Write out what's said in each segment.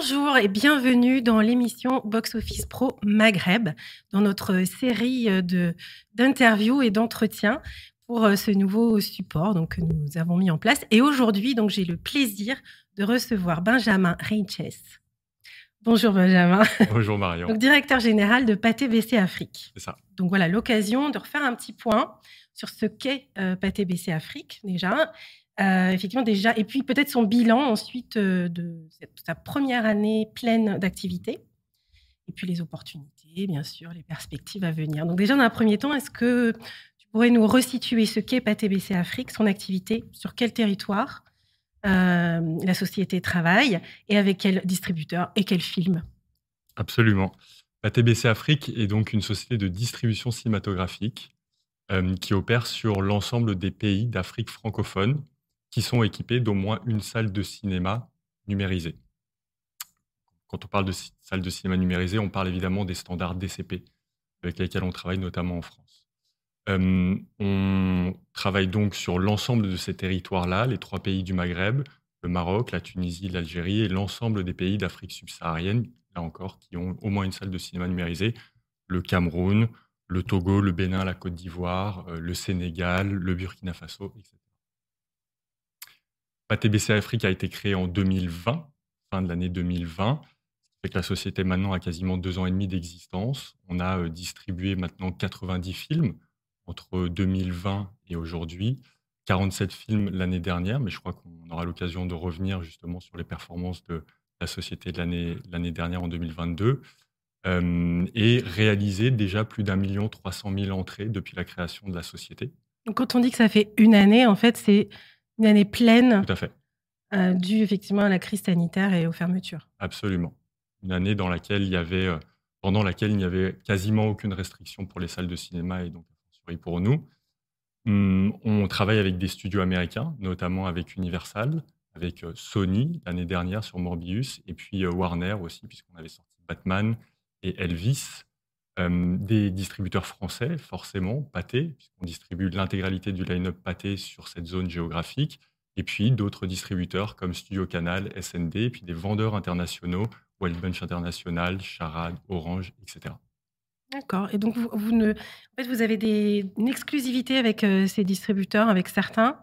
Bonjour et bienvenue dans l'émission Box Office Pro Maghreb, dans notre série de d'interviews et d'entretiens pour euh, ce nouveau support donc, que nous avons mis en place. Et aujourd'hui, donc j'ai le plaisir de recevoir Benjamin Reinches. Bonjour Benjamin. Bonjour Marion. donc, directeur général de Pathé BC Afrique. C'est ça. Donc voilà l'occasion de refaire un petit point sur ce qu'est euh, Pathé BC Afrique déjà, euh, effectivement, déjà, et puis peut-être son bilan ensuite euh, de sa première année pleine d'activité, et puis les opportunités, bien sûr, les perspectives à venir. Donc, déjà, dans un premier temps, est-ce que tu pourrais nous resituer ce qu'est PATBC Afrique, son activité, sur quel territoire euh, la société travaille, et avec quel distributeur et quel film? Absolument. PATBC Afrique est donc une société de distribution cinématographique qui opère sur l'ensemble des pays d'Afrique francophone qui sont équipés d'au moins une salle de cinéma numérisée. Quand on parle de salle de cinéma numérisée, on parle évidemment des standards DCP avec lesquels on travaille notamment en France. On travaille donc sur l'ensemble de ces territoires-là, les trois pays du Maghreb, le Maroc, la Tunisie, l'Algérie et l'ensemble des pays d'Afrique subsaharienne, là encore, qui ont au moins une salle de cinéma numérisée, le Cameroun, le Togo, le Bénin, la Côte d'Ivoire, euh, le Sénégal, le Burkina Faso, etc. PATBC Afrique a été créé en 2020, fin de l'année 2020. Ce fait que la société maintenant a quasiment deux ans et demi d'existence. On a euh, distribué maintenant 90 films entre 2020 et aujourd'hui. 47 films l'année dernière, mais je crois qu'on aura l'occasion de revenir justement sur les performances de la société de l'année dernière en 2022. Euh, et réalisé déjà plus d'un million trois cent mille entrées depuis la création de la société. Donc quand on dit que ça fait une année, en fait, c'est une année pleine. Tout à fait. Euh, due effectivement à la crise sanitaire et aux fermetures. Absolument. Une année dans laquelle il y avait, euh, pendant laquelle il n'y avait quasiment aucune restriction pour les salles de cinéma et donc pour nous. Hum, on travaille avec des studios américains, notamment avec Universal, avec euh, Sony l'année dernière sur Morbius, et puis Warner aussi, puisqu'on avait sorti Batman et Elvis. Des distributeurs français, forcément, Pathé, puisqu'on distribue l'intégralité du line-up Pathé sur cette zone géographique, et puis d'autres distributeurs comme Studio Canal, SND, et puis des vendeurs internationaux, Wild Bunch International, Charade, Orange, etc. D'accord. Et donc, vous, ne... en fait, vous avez des... une exclusivité avec euh, ces distributeurs, avec certains?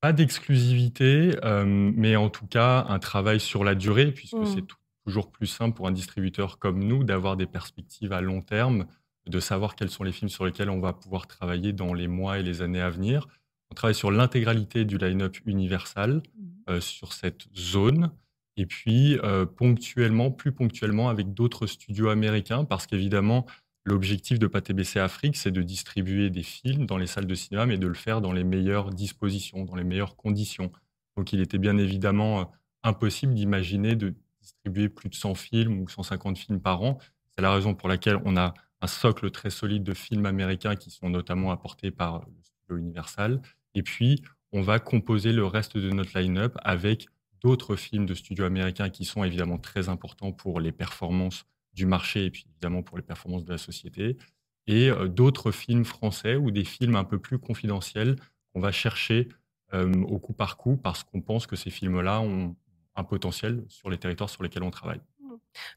Pas d'exclusivité, euh, mais en tout cas, un travail sur la durée, puisque mmh. c'est toujours plus simple pour un distributeur comme nous d'avoir des perspectives à long terme, de savoir quels sont les films sur lesquels on va pouvoir travailler dans les mois et les années à venir. On travaille sur l'intégralité du line-up Universal, mmh. euh, sur cette zone, et puis euh, ponctuellement, plus ponctuellement, avec d'autres studios américains, parce qu'évidemment, l'objectif de PATBC Afrique, c'est de distribuer des films dans les salles de cinéma, mais de le faire dans les meilleures dispositions, dans les meilleures conditions. Donc il était bien évidemment euh, impossible d'imaginer de distribuer plus de 100 films ou 150 films par an. C'est la raison pour laquelle on a un socle très solide de films américains qui sont notamment apportés par le studio Universal et puis, on va composer le reste de notre line-up avec d'autres films de studios américains qui sont évidemment très importants pour les performances du marché et puis évidemment pour les performances de la société, et euh, d'autres films français ou des films un peu plus confidentiels qu'on va chercher euh, au coup par coup parce qu'on pense que ces films-là ont un potentiel sur les territoires sur lesquels on travaille.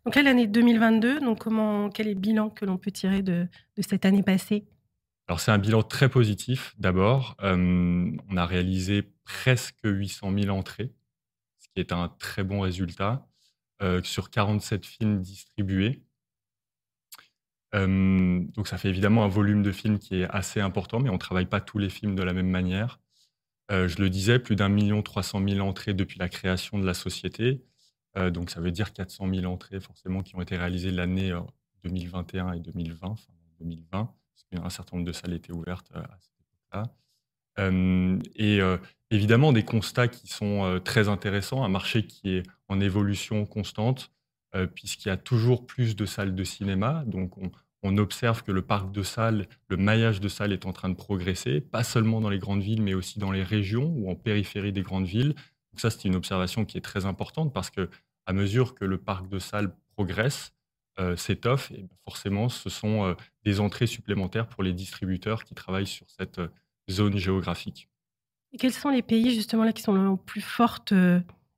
Donc là, l'année 2022, donc comment, quel est le bilan que l'on peut tirer de cette année passée? Alors c'est un bilan très positif d'abord. Euh, on a réalisé presque 800 000 entrées, ce qui est un très bon résultat, euh, sur 47 films distribués. Euh, donc ça fait évidemment un volume de films qui est assez important, mais on ne travaille pas tous les films de la même manière. Je le disais, plus d'un million trois cent mille entrées depuis la création de la société. donc ça veut dire 400 000 entrées forcément qui ont été réalisées l'année 2021 et 2020, enfin 2020 un certain nombre de salles étaient ouvertes euh, à cette époque-là. Euh, et euh, évidemment, des constats qui sont très intéressants, un marché qui est en évolution constante, puisqu'il y a toujours plus de salles de cinéma. Donc, on, on, observe que le parc de salles, le maillage de salles est en train de progresser, pas seulement dans les grandes villes, mais aussi dans les régions ou en périphérie des grandes villes. Donc ça, c'est une observation qui est très importante parce que à mesure que le parc de salles progresse, euh, s'étoffe, et ben, forcément, ce sont euh, des entrées supplémentaires pour les distributeurs qui travaillent sur cette euh, zone géographique. Et quels sont les pays justement là qui sont en plus forte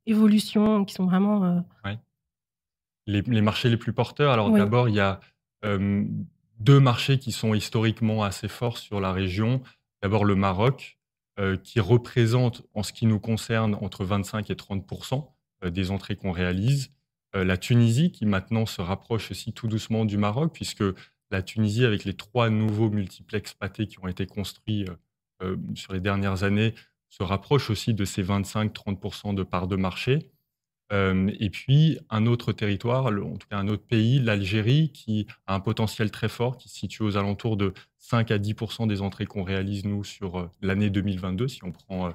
évolution, qui sont vraiment les, marchés les plus porteurs. Alors d'abord, il y a deux marchés qui sont historiquement assez forts sur la région. D'abord le Maroc, qui représente, en ce qui nous concerne, entre 25 et 30% des entrées qu'on réalise. la Tunisie, qui maintenant se rapproche aussi tout doucement du Maroc, puisque la Tunisie, avec les trois nouveaux multiplex pâtés qui ont été construits sur les dernières années, se rapproche aussi de ces 25-30% de parts de marché. Et puis un autre territoire, en tout cas un autre pays, l'Algérie, qui a un potentiel très fort, qui se situe aux alentours de 5 à 10% des entrées qu'on réalise, nous, sur l'année 2022, si on prend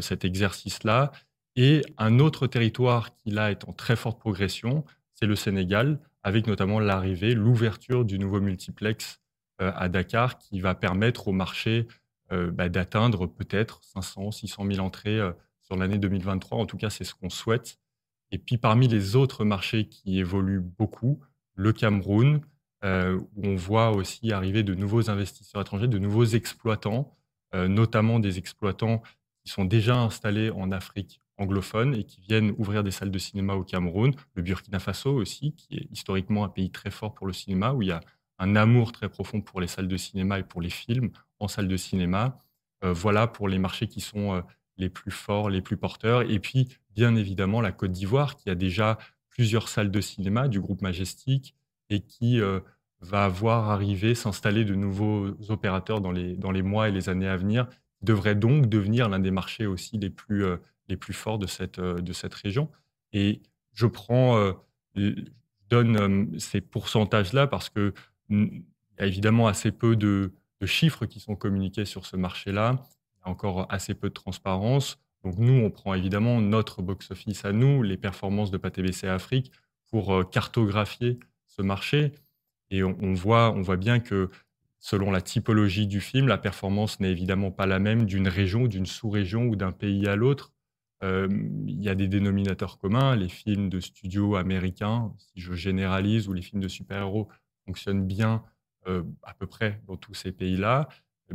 cet exercice-là. Et un autre territoire qui, là, est en très forte progression, c'est le Sénégal, avec notamment l'arrivée, l'ouverture du nouveau multiplex à Dakar, qui va permettre au marché bah, d'atteindre peut-être 500, 600 000 entrées sur l'année 2023. En tout cas, c'est ce qu'on souhaite. Et puis parmi les autres marchés qui évoluent beaucoup, le Cameroun, euh, où on voit aussi arriver de nouveaux investisseurs étrangers, de nouveaux exploitants, euh, notamment des exploitants qui sont déjà installés en Afrique anglophone et qui viennent ouvrir des salles de cinéma au Cameroun. Le Burkina Faso aussi, qui est historiquement un pays très fort pour le cinéma, où il y a un amour très profond pour les salles de cinéma et pour les films en salle de cinéma. Euh, voilà pour les marchés qui sont les plus forts, les plus porteurs. Et puis, bien évidemment, la Côte d'Ivoire, qui a déjà plusieurs salles de cinéma du groupe Majestic et qui euh, va voir arriver, s'installer de nouveaux opérateurs dans les, dans les mois et les années à venir, devrait donc devenir l'un des marchés aussi les plus, euh, les plus forts de cette, euh, de cette région. Et je prends, donne ces pourcentages-là parce que il y a évidemment assez peu de, de chiffres qui sont communiqués sur ce marché-là encore assez peu de transparence. Donc nous, on prend évidemment notre box-office à nous, les performances de PATBC Afrique, pour euh, cartographier ce marché. Et on, voit, on voit bien que selon la typologie du film, la performance n'est évidemment pas la même d'une région, d'une sous-région ou d'un pays à l'autre. Euh, il y a des dénominateurs communs. Les films de studio américains, si je généralise, ou les films de super-héros fonctionnent bien euh, à peu près dans tous ces pays-là.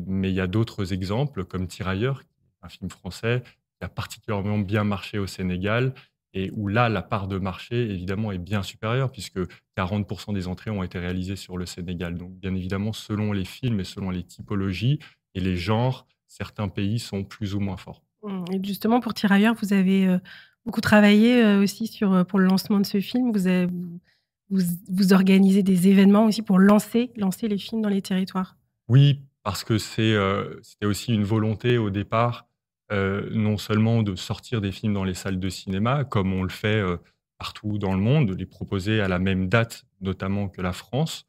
Mais il y a d'autres exemples, comme Tirailleurs, un film français qui a particulièrement bien marché au Sénégal et où là, la part de marché, évidemment, est bien supérieure, puisque 40% des entrées ont été réalisées sur le Sénégal. Donc, bien évidemment, selon les films et selon les typologies et les genres, certains pays sont plus ou moins forts. Mmh, et justement, pour Tirailleurs, vous avez euh, beaucoup travaillé euh, aussi sur, euh, pour le lancement de ce film. Vous, avez, vous, vous organisez des événements aussi pour lancer, lancer les films dans les territoires. Oui, parce que euh, c'était aussi une volonté au départ, euh, non seulement de sortir des films dans les salles de cinéma, comme on le fait euh, partout dans le monde, de les proposer à la même date, notamment que la France,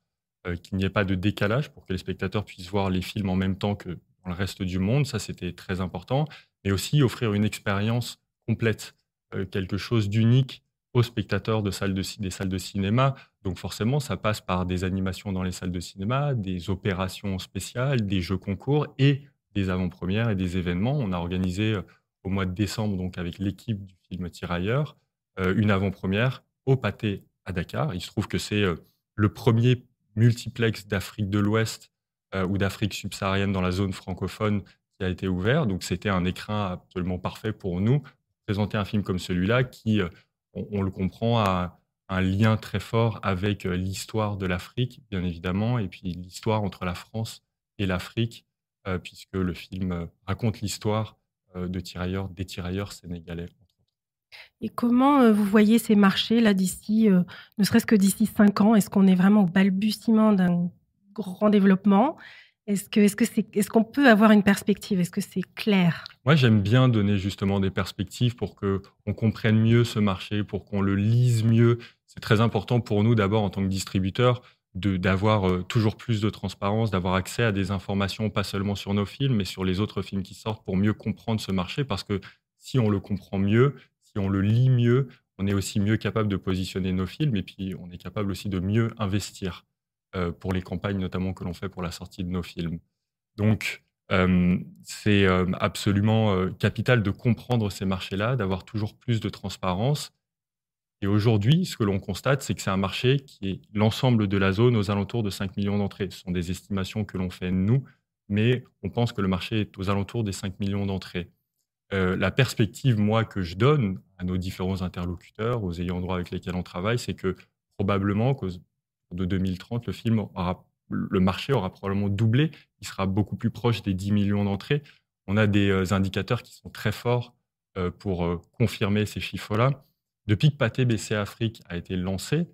qu'il n'y ait pas de décalage pour que les spectateurs puissent voir les films en même temps que dans le reste du monde, ça c'était très important, mais aussi offrir une expérience complète, quelque chose d'unique aux spectateurs de salles de, des salles de cinéma. Donc forcément, ça passe par des animations dans les salles de cinéma, des opérations spéciales, des jeux concours et des avant-premières et des événements. On a organisé euh, au mois de décembre, donc avec l'équipe du film Tirailleurs, euh, une avant-première au Pâté à Dakar. Il se trouve que c'est euh, le premier multiplex d'Afrique de l'Ouest ou d'Afrique subsaharienne dans la zone francophone qui a été ouvert. Donc c'était un écrin absolument parfait pour nous présenter un film comme celui-là qui on, le comprend, a un lien très fort avec euh, l'histoire de l'Afrique, bien évidemment, et puis l'histoire entre la France et l'Afrique, euh, puisque le film euh, raconte l'histoire de tirailleurs, des tirailleurs sénégalais. Et comment vous voyez ces marchés là d'ici, ne serait-ce que d'ici cinq ans? Est-ce qu'on est vraiment au balbutiement d'un grand développement? Est-ce que est-ce que c'est est-ce qu'on peut avoir une perspective? Est-ce que c'est clair? Moi, j'aime bien donner justement des perspectives pour que on comprenne mieux ce marché, pour qu'on le lise mieux. C'est très important pour nous d'abord en tant que distributeur d'avoir euh, toujours plus de transparence, d'avoir accès à des informations pas seulement sur nos films, mais sur les autres films qui sortent pour mieux comprendre ce marché. Parce que si on le comprend mieux, si on le lit mieux, on est aussi mieux capable de positionner nos films et puis on est capable aussi de mieux investir. Euh, pour les campagnes notamment que l'on fait pour la sortie de nos films. Donc, euh, c'est euh, absolument capital de comprendre ces marchés-là, d'avoir toujours plus de transparence. Et aujourd'hui, ce que l'on constate, c'est que c'est un marché qui est l'ensemble de la zone aux alentours de 5 millions d'entrées. Ce sont des estimations que l'on fait nous, mais on pense que le marché est aux alentours des 5 millions d'entrées. la perspective, moi, que je donne à nos différents interlocuteurs, aux ayants droit avec lesquels on travaille, c'est que probablement de 2030, le film aura, le marché aura probablement doublé. Il sera beaucoup plus proche des 10 millions d'entrées. On a des indicateurs qui sont très forts pour confirmer ces chiffres-là. Depuis que Pathé BC Afrique a été lancé,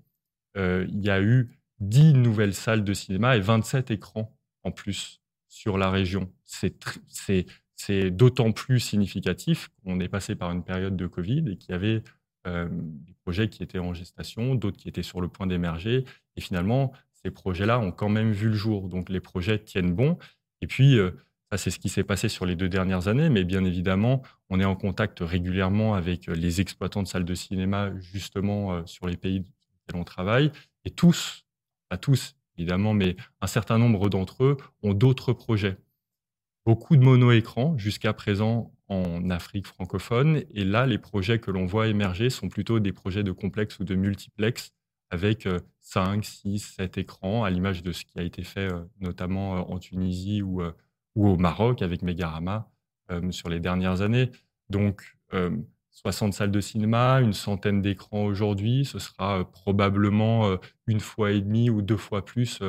il y a eu 10 nouvelles salles de cinéma et 27 écrans en plus sur la région. C'est d'autant plus significatif qu'on est passé par une période de Covid et qu'il y avait des projets qui étaient en gestation, d'autres qui étaient sur le point d'émerger. Et finalement, ces projets-là ont quand même vu le jour. Donc les projets tiennent bon. Et puis, ça, c'est ce qui s'est passé sur les deux dernières années. Mais bien évidemment, on est en contact régulièrement avec les exploitants de salles de cinéma, justement, sur les pays dans lesquels on travaille. Et tous, pas tous évidemment, mais un certain nombre d'entre eux ont d'autres projets. Beaucoup de mono-écrans jusqu'à présent en Afrique francophone. Et là, les projets que l'on voit émerger sont plutôt des projets de complexe ou de multiplex avec 5, 6, 7 écrans, à l'image de ce qui a été fait notamment en Tunisie ou, ou au Maroc avec Megarama sur les dernières années. Donc, 60 salles de cinéma, une centaine d'écrans aujourd'hui, ce sera probablement une fois et demie ou deux fois plus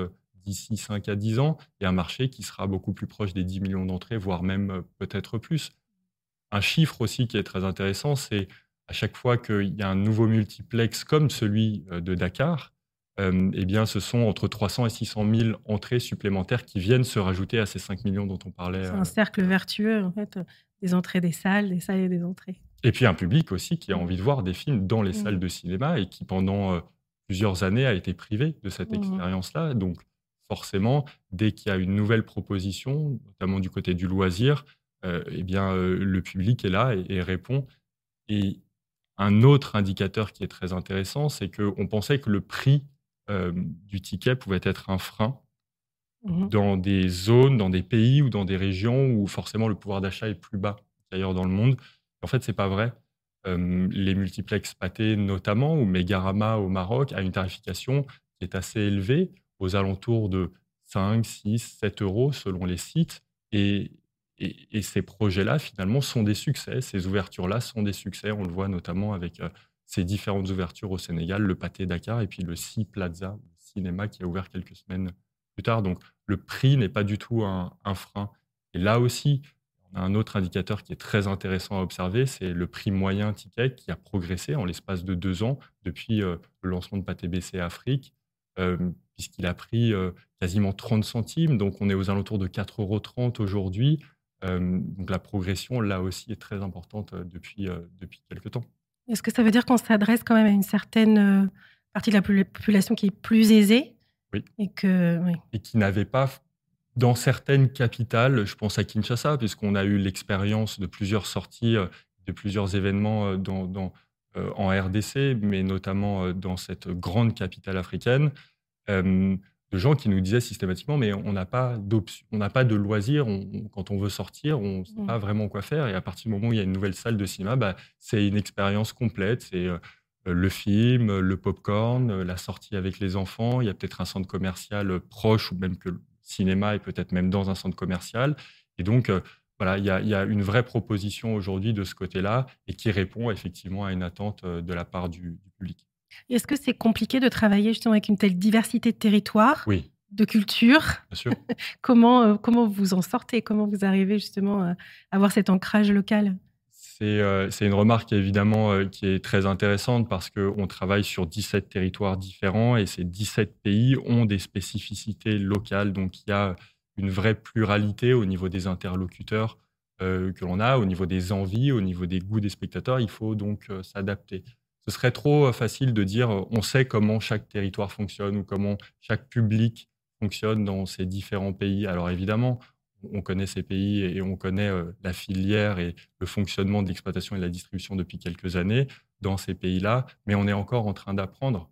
d'ici 5 à 10 ans, et un marché qui sera beaucoup plus proche des 10 millions d'entrées, voire même peut-être plus. Un chiffre aussi qui est très intéressant, c'est à chaque fois qu'il y a un nouveau multiplex comme celui de Dakar, eh bien, ce sont entre 300 et 600 000 entrées supplémentaires qui viennent se rajouter à ces 5 millions dont on parlait. C'est un cercle vertueux, en fait, des entrées des salles, des salles et des entrées. Et puis un public aussi qui a envie de voir des films dans les mmh. salles de cinéma et qui, pendant plusieurs années, a été privé de cette mmh. expérience-là. Donc, forcément, dès qu'il y a une nouvelle proposition, notamment du côté du loisir, eh bien, le public est là et, répond. Et un autre indicateur qui est très intéressant, c'est qu'on pensait que le prix du ticket pouvait être un frein mmh dans des zones, dans des pays ou dans des régions où forcément le pouvoir d'achat est plus bas qu'ailleurs dans le monde. En fait, c'est pas vrai. les multiplex pâtés notamment, ou Megarama au Maroc, a une tarification qui est assez élevée, aux alentours de 5, 6, 7 euros selon les sites. Et, et, ces projets-là, finalement, sont des succès. Ces ouvertures-là sont des succès. On le voit notamment avec ces différentes ouvertures au Sénégal, le Pâté Dakar et puis le Sea Plaza, le cinéma qui a ouvert quelques semaines plus tard. Donc, le prix n'est pas du tout un, frein. Et là aussi, un autre indicateur qui est très intéressant à observer, c'est le prix moyen ticket qui a progressé en l'espace de deux ans depuis euh, le lancement de Pâté BC Afrique, euh, puisqu'il a pris euh, quasiment 30 centimes. Donc, on est aux alentours de 4,30 euros aujourd'hui. donc, la progression, là aussi, est très importante depuis, depuis quelques temps. Est-ce que ça veut dire qu'on s'adresse quand même à une certaine partie de la population qui est plus aisée oui. Et, que, oui. et qui n'avait pas dans certaines capitales, je pense à Kinshasa, puisqu'on a eu l'expérience de plusieurs sorties, euh, de plusieurs événements euh, dans, euh, en RDC, mais notamment dans cette grande capitale africaine, de gens qui nous disaient systématiquement, mais on n'a pas d'option, on n'a pas de loisirs, quand on veut sortir, on ne sait mmh. pas vraiment quoi faire. Et à partir du moment où il y a une nouvelle salle de cinéma, bah, c'est une expérience complète. C'est le film, le popcorn, la sortie avec les enfants. Il y a peut-être un centre commercial proche ou même que cinéma et peut-être même dans un centre commercial. Et donc, euh, voilà, il y, a, une vraie proposition aujourd'hui de ce côté-là et qui répond effectivement à une attente euh, de la part du, public. Est-ce que c'est compliqué de travailler justement avec une telle diversité de territoires oui. de culture. Bien sûr. comment, euh, comment vous en sortez? Comment vous arrivez justement à avoir cet ancrage local? Euh, c'est une remarque évidemment euh, qui est très intéressante parce qu'on travaille sur 17 territoires différents et ces 17 pays ont des spécificités locales. Donc il y a une vraie pluralité au niveau des interlocuteurs euh, que l'on a, au niveau des envies, au niveau des goûts des spectateurs. Il faut donc s'adapter. Ce serait trop facile de dire on sait comment chaque territoire fonctionne ou comment chaque public fonctionne dans ces différents pays. Alors évidemment, on connaît ces pays et on connaît euh, la filière et le fonctionnement de l'exploitation et de la distribution depuis quelques années dans ces pays-là, mais on est encore en train d'apprendre.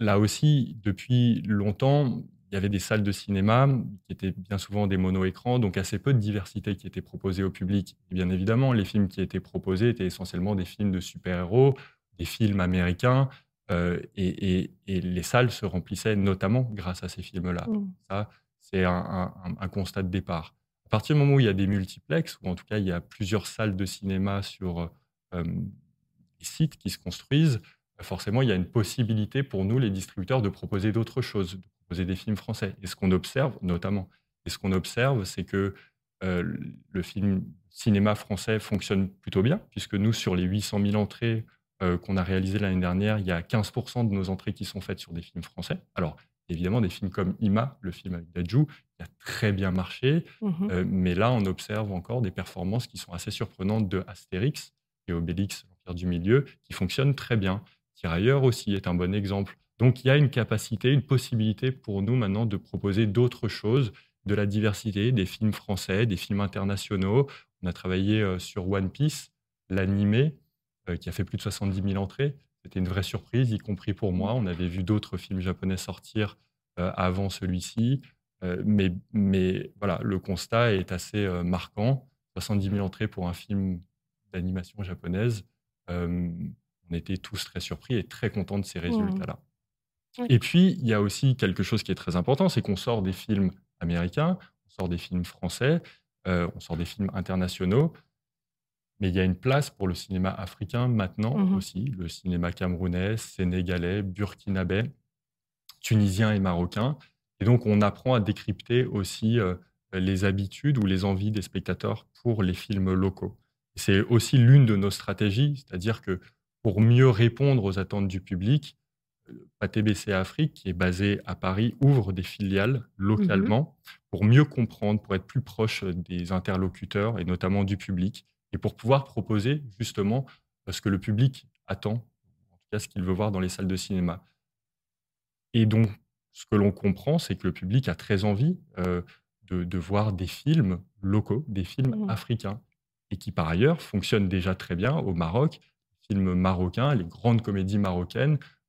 là aussi, depuis longtemps, il y avait des salles de cinéma qui étaient bien souvent des mono-écrans, donc assez peu de diversité qui était proposée au public. Et bien évidemment, les films qui étaient proposés étaient essentiellement des films de super-héros, des films américains, euh, et, les salles se remplissaient notamment grâce à ces films-là. Mmh. Ça, c'est un, constat de départ. À partir du moment où il y a des multiplex, ou en tout cas il y a plusieurs salles de cinéma sur euh, les sites qui se construisent, forcément, il y a une possibilité pour nous, les distributeurs, de proposer d'autres choses, de proposer des films français. Et ce qu'on observe, notamment, et ce qu'on observe, c'est que le film cinéma français fonctionne plutôt bien, puisque nous, sur les 800 000 entrées qu'on a réalisées l'année dernière, il y a 15% de nos entrées qui sont faites sur des films français. Alors, évidemment, des films comme Ima, le film avec Dajou, qui a très bien marché, mmh mais là, on observe encore des performances qui sont assez surprenantes de Astérix et Obélix, l'Empire du Milieu, qui fonctionnent très bien. Tirailleurs aussi est un bon exemple. Donc, il y a une capacité, une possibilité pour nous maintenant de proposer d'autres choses de la diversité, des films français, des films internationaux. On a travaillé euh, sur One Piece, l'animé, euh, qui a fait plus de 70 000 entrées. C'était une vraie surprise, y compris pour moi. On avait vu d'autres films japonais sortir euh, avant celui-ci. mais, mais voilà, le constat est assez marquant. 70 000 entrées pour un film d'animation japonaise. on était tous très surpris et très contents de ces mmh. Et puis, il y a aussi quelque chose qui est très important, c'est qu'on sort des films américains, on sort des films français, euh, on sort des films internationaux. Mais il y a une place pour le cinéma africain maintenant mmh aussi, le cinéma camerounais, sénégalais, burkinabé, tunisien et marocain. Et donc, on apprend à décrypter aussi euh, les habitudes ou les envies des spectateurs pour les films locaux. C'est aussi l'une de nos stratégies, c'est-à-dire que pour mieux répondre aux attentes du public, PATBC Afrique, qui est basé à Paris, ouvre des filiales localement mmh pour mieux comprendre, pour être plus proche des interlocuteurs et notamment du public, et pour pouvoir proposer justement ce que le public attend, en tout cas ce qu'il veut voir dans les salles de cinéma. Et donc, ce que l'on comprend, c'est que le public a très envie euh, de, voir des films locaux, des films mmh. africains, et qui par ailleurs fonctionnent déjà très bien au Maroc. Les films marocains, les grandes comédies marocaines euh,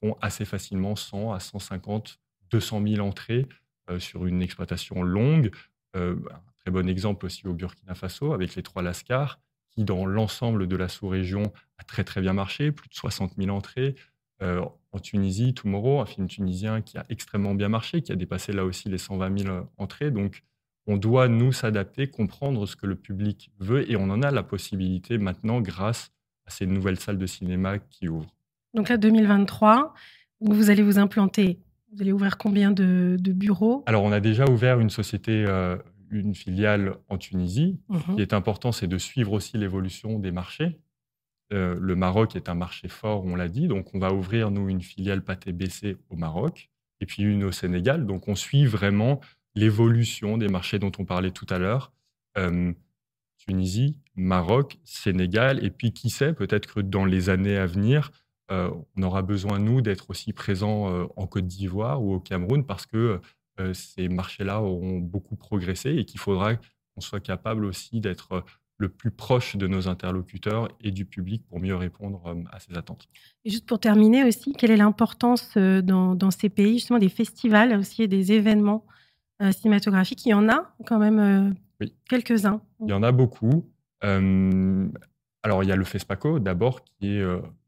font assez facilement 100 à 150, 200 000 entrées euh, sur une exploitation longue. Euh, un très bon exemple aussi au Burkina Faso avec les trois Lascars, qui dans l'ensemble de la sous-région a très très bien marché, plus de 60 000 entrées. en Tunisie, Tomorrow, un film tunisien qui a extrêmement bien marché, qui a dépassé là aussi les 120 000 entrées. Donc, on doit nous s'adapter, comprendre ce que le public veut, et on en a la possibilité maintenant grâce à ces nouvelles salles de cinéma qui ouvrent. Donc là, 2023, vous allez vous implanter. Vous allez ouvrir combien de, bureaux? Alors, on a déjà ouvert une société, euh, une filiale en Tunisie. Ce qui mhm. est important, c'est de suivre aussi l'évolution des marchés. Euh, le Maroc est un marché fort, on l'a dit. Donc, on va ouvrir, nous, une filiale pâté BC au Maroc et puis une au Sénégal. Donc, on suit vraiment l'évolution des marchés dont on parlait tout à l'heure. Euh, Tunisie, Maroc, Sénégal, et puis qui sait, peut-être que dans les années à venir, on aura besoin, nous, d'être aussi présents euh, en Côte d'Ivoire ou au Cameroun parce que euh, ces marchés-là auront beaucoup progressé et qu'il faudra qu'on soit capable aussi d'être le plus proche de nos interlocuteurs et du public pour mieux répondre à ces attentes. Et juste pour terminer aussi, quelle est l'importance dans, ces pays justement des festivals aussi et des événements cinématographiques? Il y en a quand même quelques-uns. Il y en a beaucoup. alors il y a le FESPACO d'abord qui est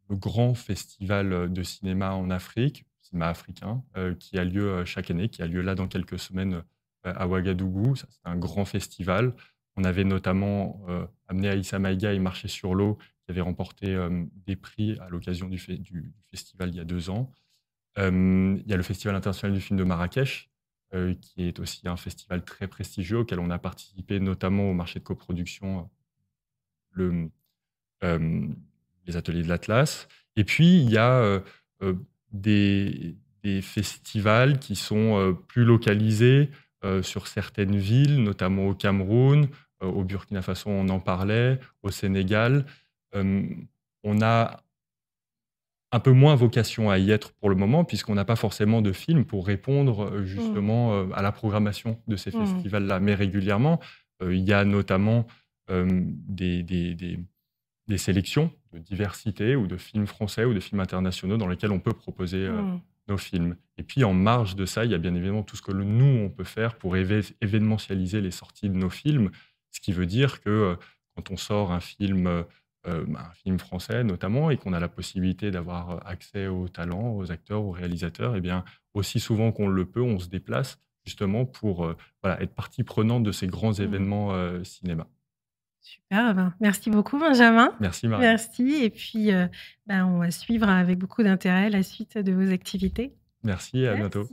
le grand festival euh, de cinéma en Afrique, cinéma africain, euh, qui a lieu euh, chaque année, qui a lieu là dans quelques semaines à Ouagadougou. C'est un grand festival. On avait notamment amené Aïssa Maïga et Marché sur l'eau, qui avait remporté des prix à l'occasion du, festival il y a deux ans. il y a le Festival international du film de Marrakech, qui est aussi un festival très prestigieux auquel on a participé notamment au marché de coproduction les ateliers de l'Atlas. Et puis, il y a euh, euh, des, festivals qui sont euh, plus localisés sur certaines villes, notamment au Cameroun, au Burkina Faso, on en parlait, au Sénégal. on a un peu moins vocation à y être pour le moment, puisqu'on n'a pas forcément de films pour répondre justement mmh. à la programmation de ces mmh. festivals-là. Mais régulièrement, il y a notamment des, des sélections de diversité ou de films français ou de films internationaux dans lesquels on peut proposer euh, mmh. nos films. Et puis en marge de ça, il y a bien évidemment tout ce que nous, on peut faire pour événementialiser les sorties de nos films, ce qui veut dire que euh, quand on sort un film, euh, un film français notamment, et qu'on a la possibilité d'avoir accès aux talents, aux acteurs, aux réalisateurs, et eh bien aussi souvent qu'on le peut, on se déplace justement pour voilà, être partie prenante de ces grands mmh. événements cinéma. Super, ben, merci beaucoup Benjamin. Merci Marie. Merci, et puis ben, on va suivre avec beaucoup d'intérêt la suite de vos activités. Merci, à bientôt.